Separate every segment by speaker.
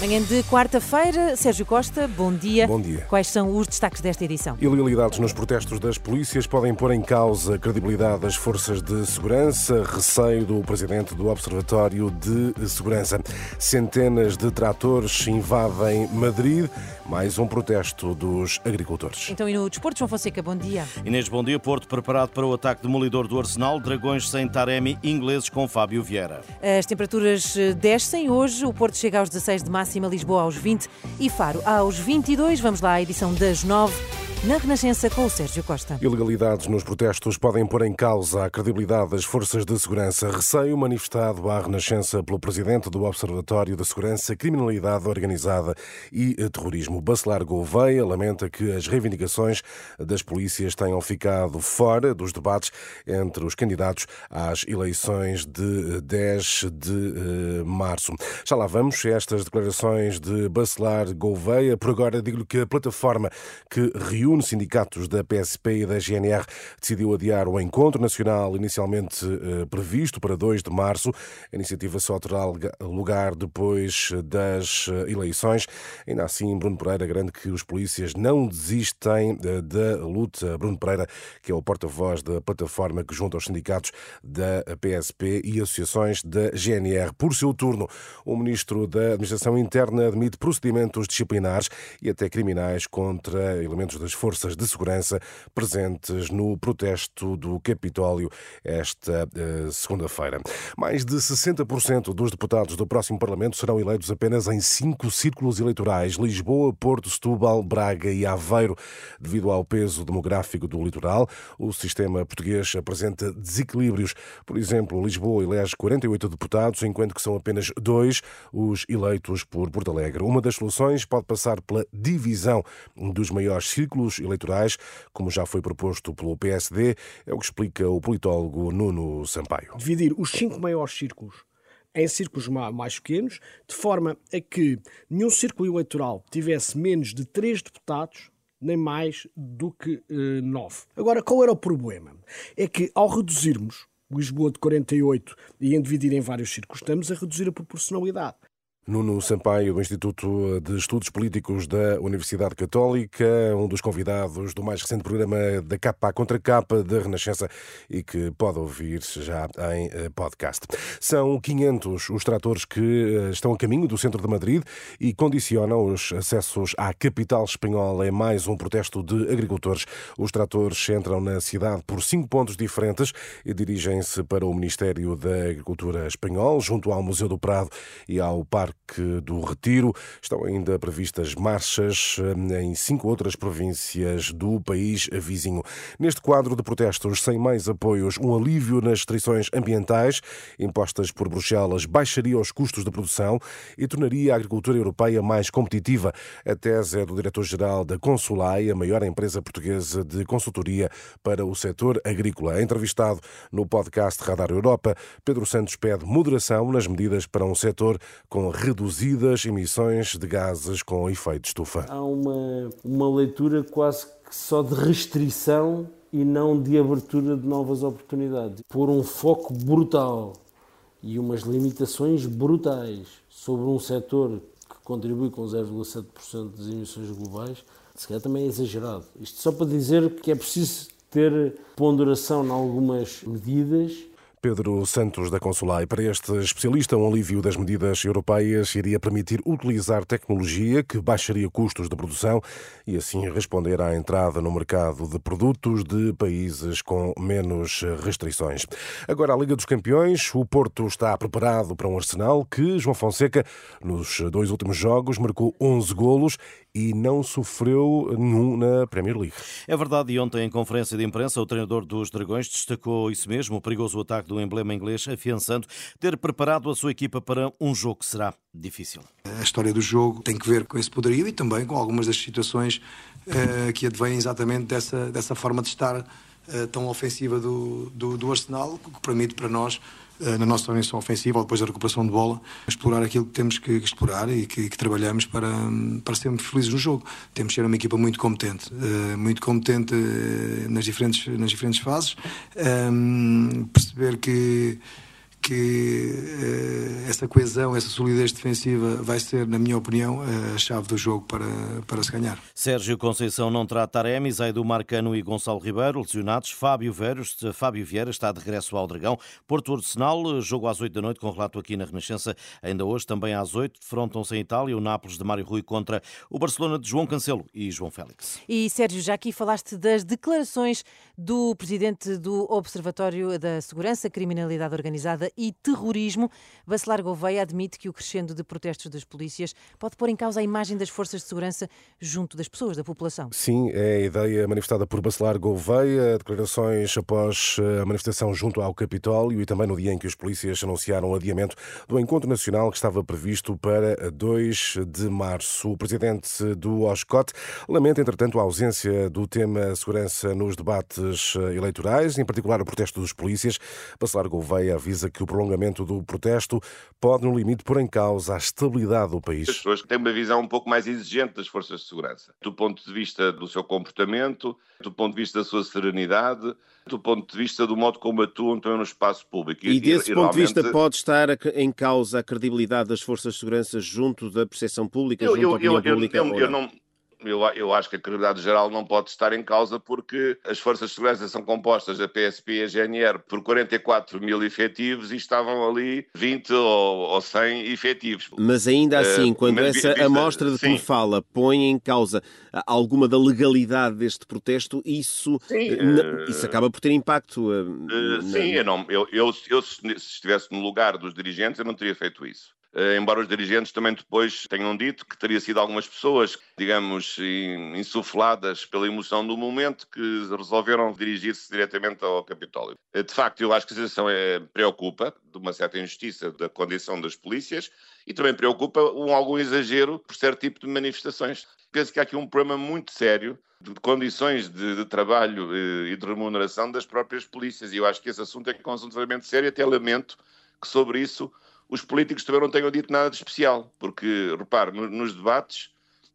Speaker 1: Manhã de quarta-feira, Sérgio Costa, bom dia.
Speaker 2: Bom dia.
Speaker 1: Quais são os destaques desta edição?
Speaker 2: Ilegalidades nos protestos das polícias podem pôr em causa a credibilidade das forças de segurança, receio do presidente do Observatório de Segurança. Centenas de tratores invadem Madrid, mais um protesto dos agricultores.
Speaker 1: Então, e no desporto, João Fonseca, bom dia.
Speaker 3: Inês, bom dia. Porto preparado para o ataque demolidor do Arsenal, Dragões sem Taremi, ingleses com Fábio Vieira.
Speaker 1: As temperaturas descem hoje, o Porto chega aos 16 de máxima, Lisboa aos 20 e Faro aos 22. Vamos lá à edição das 9 na Renascença com o Sérgio Costa.
Speaker 2: Ilegalidades nos protestos podem pôr em causa a credibilidade das forças de segurança. Receio manifestado à Renascença pelo presidente do Observatório de Segurança, Criminalidade Organizada e Terrorismo. Bacelar Gouveia lamenta que as reivindicações das polícias tenham ficado fora dos debates entre os candidatos às eleições de 10 de eh, março. Já lá vamos, estas declarações de Bacelar Gouveia. Por agora, digo-lhe que a plataforma que reúne reúne sindicatos da PSP e da GNR decidiu adiar o encontro nacional inicialmente eh, previsto para 2 de março. A iniciativa só terá lugar depois das eh, eleições. Ainda assim, Bruno Pereira garante que os polícias não desistem eh, da luta. Bruno Pereira, que é o porta-voz da plataforma que junta os sindicatos da PSP e associações da GNR. Por seu turno, o ministro da Administração Interna admite procedimentos disciplinares e até criminais contra elementos das forças de segurança presentes no protesto do Capitólio esta uh, segunda-feira. Mais de 60% dos deputados do próximo Parlamento serão eleitos apenas em cinco círculos eleitorais: Lisboa, Porto, Setúbal, Braga e Aveiro. Devido ao peso demográfico do litoral, o sistema português apresenta desequilíbrios. Por exemplo, Lisboa elege 48 deputados, enquanto que são apenas dois os eleitos por Porto Alegre. Uma das soluções pode passar pela divisão dos maiores círculos eleitorais, como já foi proposto pelo PSD, é o que explica o politólogo Nuno Sampaio.
Speaker 4: Dividir os cinco maiores círculos em círculos mais pequenos, de forma a que nenhum círculo eleitoral tivesse menos de três deputados, nem mais do que eh, nove. Agora, qual era o problema? É que ao reduzirmos Lisboa de 48 e em dividir em vários círculos, estamos a reduzir a proporcionalidade.
Speaker 2: Nuno Sampaio, do Instituto de Estudos Políticos da Universidade Católica, um dos convidados do mais recente programa da Capa contra Capa da Renascença e que pode ouvir já em eh, podcast. São 500 os tratores que eh, estão a caminho do centro de Madrid e condicionam os acessos à capital espanhola em mais um protesto de agricultores. Os tratores entram na cidade por cinco pontos diferentes e dirigem-se para o Ministério da Agricultura espanhol, junto ao Museu do Prado e ao Parque Parque do Retiro. Estão ainda previstas marchas eh, em cinco outras províncias do país vizinho. Neste quadro de protestos sem mais apoios, um alívio nas restrições ambientais impostas por Bruxelas baixaria os custos de produção e tornaria a agricultura europeia mais competitiva. A tese é do diretor-geral da Consulai, a maior empresa portuguesa de consultoria para o setor agrícola. Entrevistado no podcast Radar Europa, Pedro Santos pede moderação nas medidas para um setor com reduzidas emissões de gases com efeito estufa.
Speaker 5: Há uma, uma leitura quase que só de restrição e não de abertura de novas oportunidades. Por um foco brutal e umas limitações brutais sobre um setor que contribui com 0,7% das emissões globais, se calhar também é exagerado. Isto só para dizer que é preciso ter ponderação em algumas medidas
Speaker 2: Pedro Santos da Consulai. Para este especialista, um alívio das medidas europeias iria permitir utilizar tecnologia que baixaria custos de produção e assim responder à entrada no mercado de produtos de países com menos restrições. Agora, a Liga dos Campeões, o Porto está preparado para um Arsenal que João Fonseca, nos dois últimos jogos, marcou 11 golos e não sofreu nenhum na Premier League.
Speaker 3: É verdade, e ontem em conferência de imprensa o treinador dos Dragões destacou isso mesmo, o perigoso ataque do emblema inglês, afiançando ter preparado a sua equipa para um jogo que será difícil.
Speaker 6: A história do jogo tem que ver com esse poderio e também com algumas das situações uh, que advêm exatamente dessa, dessa forma de estar uh, tão ofensiva do, do, do Arsenal, que permite para nós na nossa organização ofensiva ou depois da recuperação de bola, explorar aquilo que temos que explorar e que, que trabalhamos para, para sermos felizes no jogo. Temos que ser uma equipa muito competente, uh, muito competente nas diferentes, nas diferentes fases, um, perceber que que uh, essa coesão, essa solidez defensiva vai ser, na minha opinião, a chave do jogo para, para se ganhar.
Speaker 3: Sérgio Conceição não terá Taremi, Zaidu Marcano e Gonçalo Ribeiro, lesionados. Fábio, Veros, Fábio Vieira está de regresso ao Dragão. Porto Arsenal, jogo às 8 da noite, com relato aqui na Renascença. Ainda hoje, também às 8, defrontam-se em Itália o Nápoles de Mário Rui contra o Barcelona de João Cancelo e João Félix.
Speaker 1: E Sérgio, já aqui falaste das declarações do presidente do Observatório da Segurança, Criminalidade Organizada e terrorismo. Bacelar Gouveia admite que o crescendo de protestos das polícias pode pôr em causa a imagem das forças de segurança junto das pessoas, da população.
Speaker 2: Sim, é a ideia manifestada por Bacelar Gouveia, declarações após a manifestação junto ao Capitólio e também no dia em que os polícias anunciaram o adiamento do encontro nacional que estava previsto para 2 de março. O presidente do OSCOT lamenta, entretanto, a ausência do tema segurança nos debates eleitorais, em particular o protesto dos polícias. Bacelar Gouveia avisa que o prolongamento do protesto pode, no limite, pôr em causa a estabilidade do país.
Speaker 7: As pessoas têm uma visão um pouco mais exigente das forças de segurança, do ponto de vista do seu comportamento, do ponto de vista da sua serenidade, do ponto de vista do modo como atuam também no espaço público.
Speaker 8: E, e desse e, ponto de vista pode estar em causa a credibilidade das forças de segurança junto da percepção pública,
Speaker 7: eu,
Speaker 8: junto
Speaker 7: eu,
Speaker 8: à opinião
Speaker 7: eu,
Speaker 8: pública?
Speaker 7: Eu, eu, não, eu, eu acho que a credibilidade geral não pode estar em causa porque as forças de segurança são compostas, da PSP e a GNR, por 44 mil efetivos e estavam ali 20 ou, ou 100 efetivos.
Speaker 8: Mas ainda assim, uh, quando essa vista, amostra de que me fala põe em causa alguma da legalidade deste protesto, isso, sim, uh, isso acaba por ter impacto.
Speaker 7: Uh, sim, eu, não, eu, eu, eu se estivesse no lugar dos dirigentes, eu não teria feito isso. Eh, embora os dirigentes também depois tenham dito que teria sido algumas pessoas, digamos, insufladas pela emoção do momento, que resolveram dirigir-se diretamente ao Capitólio. Eh, de facto, eu acho que a situação é, preocupa, de uma certa injustiça da condição das polícias, e também preocupa um algum exagero por certo tipo de manifestações. Penso que há aqui um problema muito sério de condições de, de trabalho eh, e de remuneração das próprias polícias, e eu acho que esse assunto é consideravelmente sério, até lamento que sobre isso os políticos também não tenham dito nada de especial, porque, repare, nos debates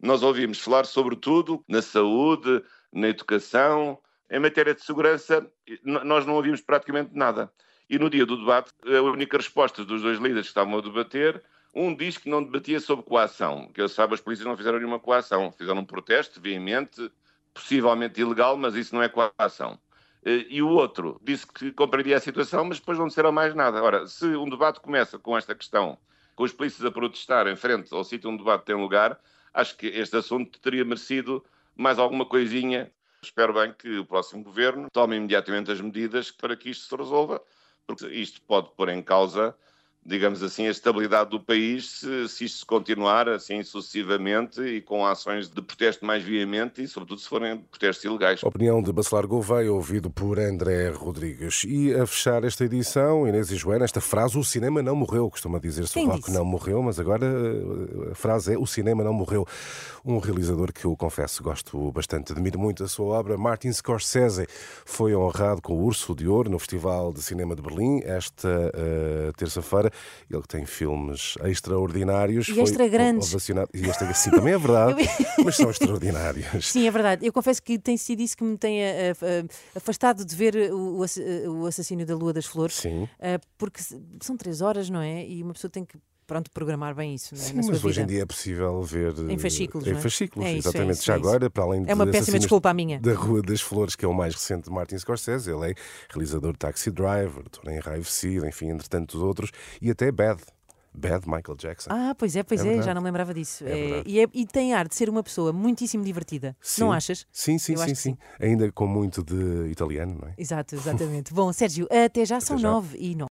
Speaker 7: nós ouvimos falar sobre tudo, na saúde, na educação, em matéria de segurança, nós não ouvimos praticamente nada. E no dia do debate, a única resposta dos dois líderes que estavam a debater, um diz que não debatia sobre coação, que eu sabe, as polícias não fizeram nenhuma coação, fizeram um protesto veemente, possivelmente ilegal, mas isso não é coação. Eh, e o outro disse que compreendia a situação, mas depois não disseram mais nada. Ora, se um debate começa com esta questão, com os polícias a protestar em frente ao sítio onde o debate tem lugar, acho que este assunto teria merecido mais alguma coisinha. Espero bem que o próximo governo tome imediatamente as medidas para que isto se resolva, porque isto pode pôr em causa digamos assim, a estabilidade do país se, se isto continuar assim sucessivamente e com ações de protesto mais veemente e, sobretudo, se forem protestos ilegais.
Speaker 2: Opinião de Bacelar Gouveia, ouvido por André Rodrigues. E a fechar esta edição, Inês e Joana, esta frase, o cinema não morreu, costuma dizer-se o rock não morreu, mas agora eh, a frase é o cinema não morreu. Um realizador que eu confesso gosto bastante, admiro muito a sua obra, Martin Scorsese, foi honrado com o Urso de Ouro no Festival de Cinema de Berlim esta uh, terça-feira. Ele que tem filmes extraordinários.
Speaker 1: E extra grandes.
Speaker 2: E extra, sim, também é verdade, mas são extraordinários.
Speaker 1: Sim, é verdade. Eu confesso que tem sido isso que me tem eh, eh, afastado de ver o assassínio da Lua das Flores.
Speaker 2: Sim.
Speaker 1: Porque são três horas, não é? E uma pessoa tem que pronto, programar bem isso. Sim,
Speaker 2: mas
Speaker 1: vida.
Speaker 2: hoje em dia é possível ver
Speaker 1: em fascículos.
Speaker 2: Em
Speaker 1: é?
Speaker 2: fascículos,
Speaker 1: é
Speaker 2: isso, exatamente.
Speaker 1: É isso,
Speaker 2: Já
Speaker 1: é
Speaker 2: agora, para além
Speaker 1: É uma péssima desculpa a minha.
Speaker 2: Da Rua das Flores, que é o mais recente de Martin Scorsese, ele é realizador de Taxi Driver, Torre Enraivecido, enfim, entre tantos outros, e até Bad. Bad Michael Jackson.
Speaker 1: Ah, pois é, pois é, é já não me lembrava disso.
Speaker 2: É
Speaker 1: é, e, é, e, tem ar de ser uma pessoa muitíssimo divertida,
Speaker 2: sim.
Speaker 1: não achas?
Speaker 2: Sim, sim, sim, sim. sim. Ainda com muito de italiano, não é?
Speaker 1: Exato, exatamente. Bom, Sérgio, até já até são já. nove e nove.